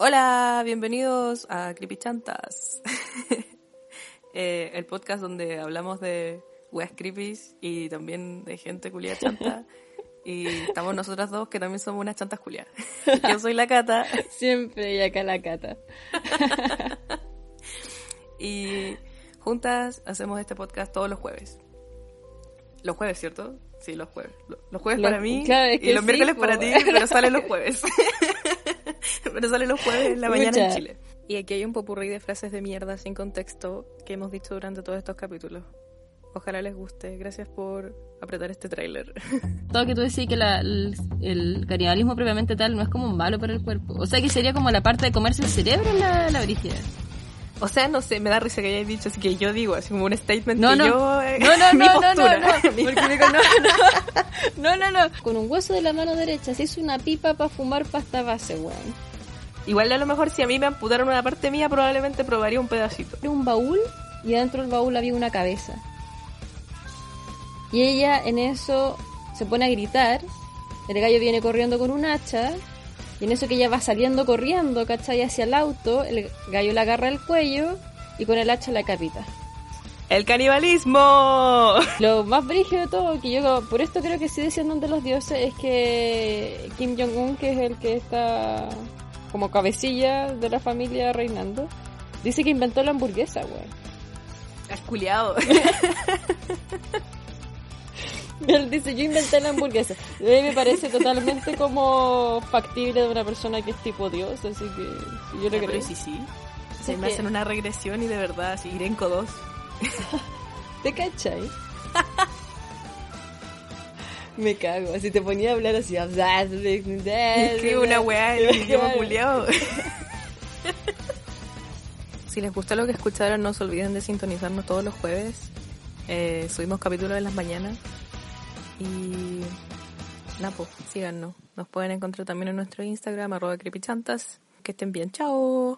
Hola, bienvenidos a Creepy Chantas, eh, el podcast donde hablamos de weas creepies y también de gente culia chanta. Y estamos nosotras dos que también somos unas chantas culiadas. Yo soy la Cata. Siempre y acá la Cata. y juntas hacemos este podcast todos los jueves. Los jueves, ¿cierto? Sí, los jueves. Los jueves para mí y los miércoles para ti, pero salen los jueves. Pero salen los jueves en la mañana en Chile. Y aquí hay un popurrí de frases de mierda sin contexto que hemos dicho durante todos estos capítulos. Ojalá les guste. Gracias por apretar este tráiler. Todo que tú decís que el, el, canibalismo previamente tal no es como malo para el cuerpo. O sea que sería como la parte de comerse el cerebro la, la brígida. O sea, no sé, me da risa que hayáis dicho, así que yo digo, así como un statement no, que no. yo... Eh, no, no, no, no, no, no, porque digo, no, no, no, no, Con un hueso de la mano derecha se hizo una pipa para fumar pasta base, weón. Igual a lo mejor si a mí me amputaron una parte mía, probablemente probaría un pedacito. Era un baúl y dentro del baúl había una cabeza. Y ella en eso se pone a gritar. El gallo viene corriendo con un hacha. Y en eso que ella va saliendo corriendo, ¿cachai? Hacia el auto, el gallo le agarra el cuello y con el hacha la capita. ¡El canibalismo! Lo más brígido de todo, que yo por esto creo que sí descienden de los dioses, es que Kim Jong-un, que es el que está como cabecilla de la familia reinando, dice que inventó la hamburguesa, güey. Es culiado. Él dice, yo inventé la hamburguesa. A mí me parece totalmente como factible de una persona que es tipo Dios, así que yo lo creo. sí, sí. Se me hacen una regresión y de verdad, así, Irenco 2. ¿Te cachai? Me cago, así te ponía a hablar así. que una weá, el idioma culiado. si les gustó lo que escucharon, no se olviden de sintonizarnos todos los jueves. Eh, subimos capítulos en las mañanas. Y nada, pues síganos. Nos pueden encontrar también en nuestro Instagram, arroba creepychantas. Que estén bien, chao.